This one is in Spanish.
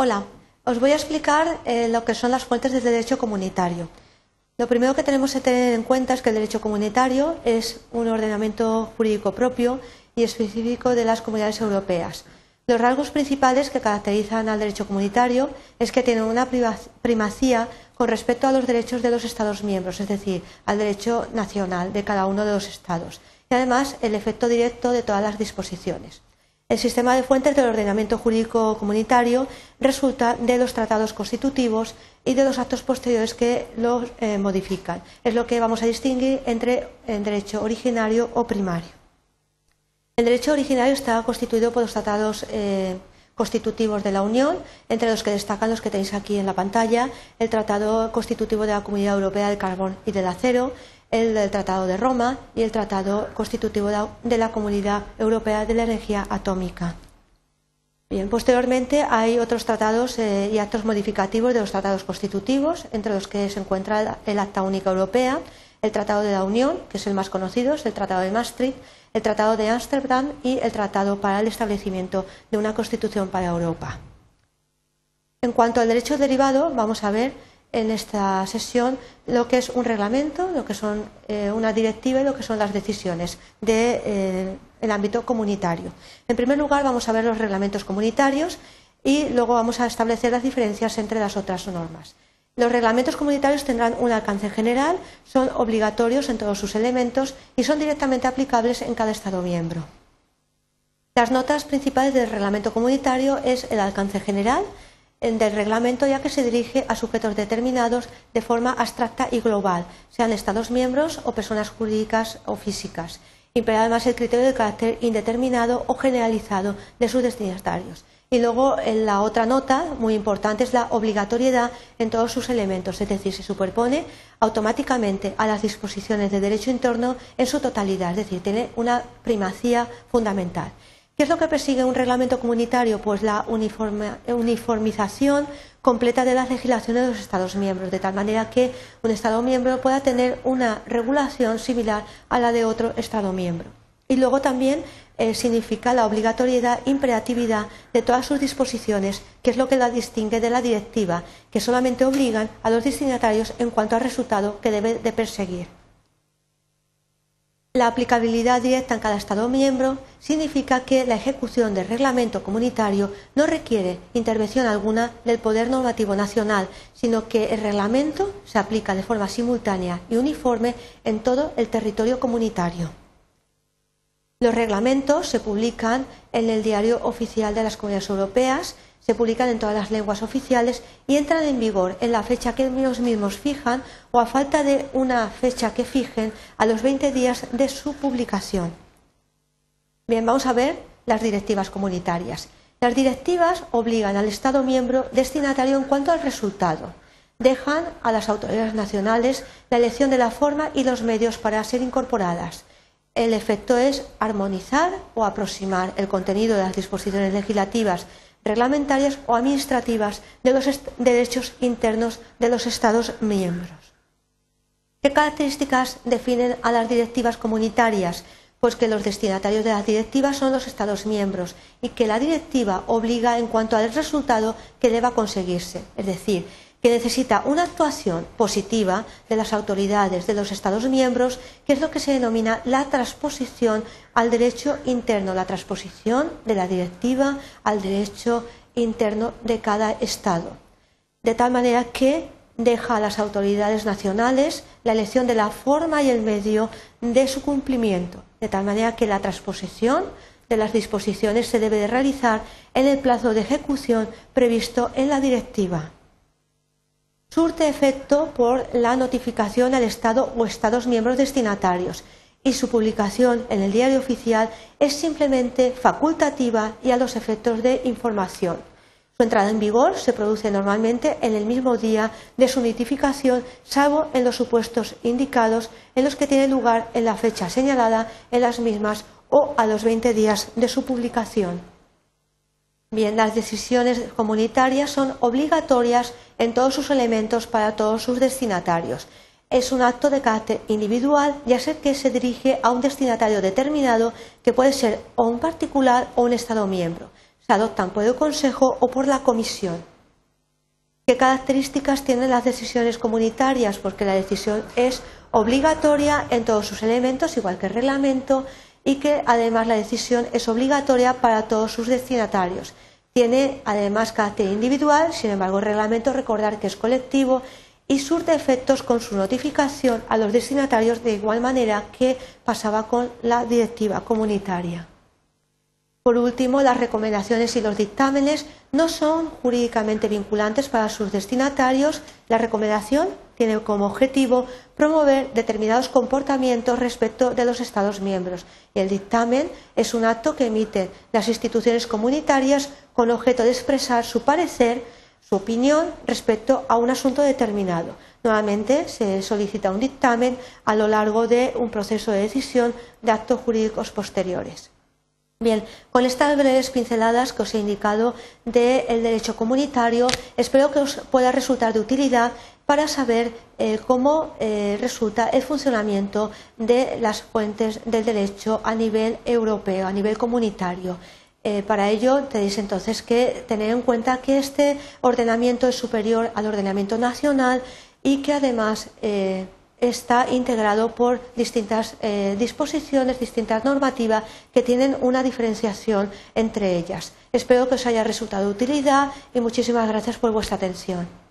Hola, os voy a explicar eh, lo que son las fuentes del derecho comunitario. Lo primero que tenemos que tener en cuenta es que el derecho comunitario es un ordenamiento jurídico propio y específico de las comunidades europeas. Los rasgos principales que caracterizan al derecho comunitario es que tiene una primacía con respecto a los derechos de los Estados miembros, es decir, al derecho nacional de cada uno de los Estados, y además el efecto directo de todas las disposiciones. El sistema de fuentes del ordenamiento jurídico comunitario resulta de los tratados constitutivos y de los actos posteriores que los eh, modifican. Es lo que vamos a distinguir entre el derecho originario o primario. El derecho originario está constituido por los tratados eh, constitutivos de la Unión, entre los que destacan los que tenéis aquí en la pantalla, el Tratado Constitutivo de la Comunidad Europea del Carbón y del Acero, el del Tratado de Roma y el Tratado Constitutivo de la Comunidad Europea de la Energía Atómica. Bien, posteriormente hay otros tratados eh, y actos modificativos de los tratados constitutivos, entre los que se encuentra el Acta Única Europea, el Tratado de la Unión, que es el más conocido, es el Tratado de Maastricht, el Tratado de Ámsterdam y el Tratado para el establecimiento de una Constitución para Europa. En cuanto al derecho derivado, vamos a ver en esta sesión lo que es un reglamento, lo que son eh, una directiva y lo que son las decisiones del de, eh, ámbito comunitario. En primer lugar, vamos a ver los reglamentos comunitarios y luego vamos a establecer las diferencias entre las otras normas. Los reglamentos comunitarios tendrán un alcance general, son obligatorios en todos sus elementos y son directamente aplicables en cada Estado miembro. Las notas principales del reglamento comunitario es el alcance general, del reglamento ya que se dirige a sujetos determinados de forma abstracta y global, sean Estados miembros o personas jurídicas o físicas. Impera además el criterio de carácter indeterminado o generalizado de sus destinatarios. Y luego la otra nota muy importante es la obligatoriedad en todos sus elementos, es decir, se superpone automáticamente a las disposiciones de derecho interno en su totalidad, es decir, tiene una primacía fundamental. ¿Qué es lo que persigue un reglamento comunitario? Pues la uniformización completa de las legislaciones de los Estados miembros, de tal manera que un Estado miembro pueda tener una regulación similar a la de otro Estado miembro. Y luego también eh, significa la obligatoriedad, imperatividad de todas sus disposiciones, que es lo que la distingue de la directiva, que solamente obligan a los destinatarios en cuanto al resultado que debe de perseguir. La aplicabilidad directa en cada Estado miembro significa que la ejecución del reglamento comunitario no requiere intervención alguna del poder normativo nacional, sino que el reglamento se aplica de forma simultánea y uniforme en todo el territorio comunitario. Los reglamentos se publican en el Diario Oficial de las Comunidades Europeas se publican en todas las lenguas oficiales y entran en vigor en la fecha que ellos mismos fijan o a falta de una fecha que fijen a los 20 días de su publicación. Bien, vamos a ver las directivas comunitarias. Las directivas obligan al Estado miembro destinatario en cuanto al resultado. Dejan a las autoridades nacionales la elección de la forma y los medios para ser incorporadas. El efecto es armonizar o aproximar el contenido de las disposiciones legislativas reglamentarias o administrativas de los derechos internos de los Estados miembros. ¿Qué características definen a las directivas comunitarias? Pues que los destinatarios de las directivas son los Estados miembros y que la directiva obliga en cuanto al resultado que deba conseguirse. Es decir, que necesita una actuación positiva de las autoridades de los Estados miembros, que es lo que se denomina la transposición al derecho interno, la transposición de la directiva al derecho interno de cada Estado. De tal manera que deja a las autoridades nacionales la elección de la forma y el medio de su cumplimiento, de tal manera que la transposición de las disposiciones se debe de realizar en el plazo de ejecución previsto en la directiva surte efecto por la notificación al Estado o Estados miembros destinatarios y su publicación en el diario oficial es simplemente facultativa y a los efectos de información. Su entrada en vigor se produce normalmente en el mismo día de su notificación, salvo en los supuestos indicados en los que tiene lugar en la fecha señalada en las mismas o a los 20 días de su publicación. Bien, las decisiones comunitarias son obligatorias en todos sus elementos para todos sus destinatarios. Es un acto de carácter individual, ya sea que se dirige a un destinatario determinado, que puede ser o un particular o un Estado miembro. se adoptan por el Consejo o por la Comisión. ¿Qué características tienen las decisiones comunitarias? Porque la decisión es obligatoria en todos sus elementos, igual que el reglamento, y que además la decisión es obligatoria para todos sus destinatarios. Tiene además carácter individual, sin embargo el reglamento recordar que es colectivo y surte efectos con su notificación a los destinatarios de igual manera que pasaba con la directiva comunitaria. Por último, las recomendaciones y los dictámenes no son jurídicamente vinculantes para sus destinatarios. La recomendación tiene como objetivo promover determinados comportamientos respecto de los Estados miembros el dictamen es un acto que emiten las instituciones comunitarias con objeto de expresar su parecer, su opinión respecto a un asunto determinado. Nuevamente se solicita un dictamen a lo largo de un proceso de decisión de actos jurídicos posteriores. Bien, con estas breves pinceladas que os he indicado del derecho comunitario, espero que os pueda resultar de utilidad para saber eh, cómo eh, resulta el funcionamiento de las fuentes del derecho a nivel europeo, a nivel comunitario. Eh, para ello tenéis entonces que tener en cuenta que este ordenamiento es superior al ordenamiento nacional y que además está integrado por distintas disposiciones, distintas normativas que tienen una diferenciación entre ellas. Espero que os haya resultado de utilidad y muchísimas gracias por vuestra atención.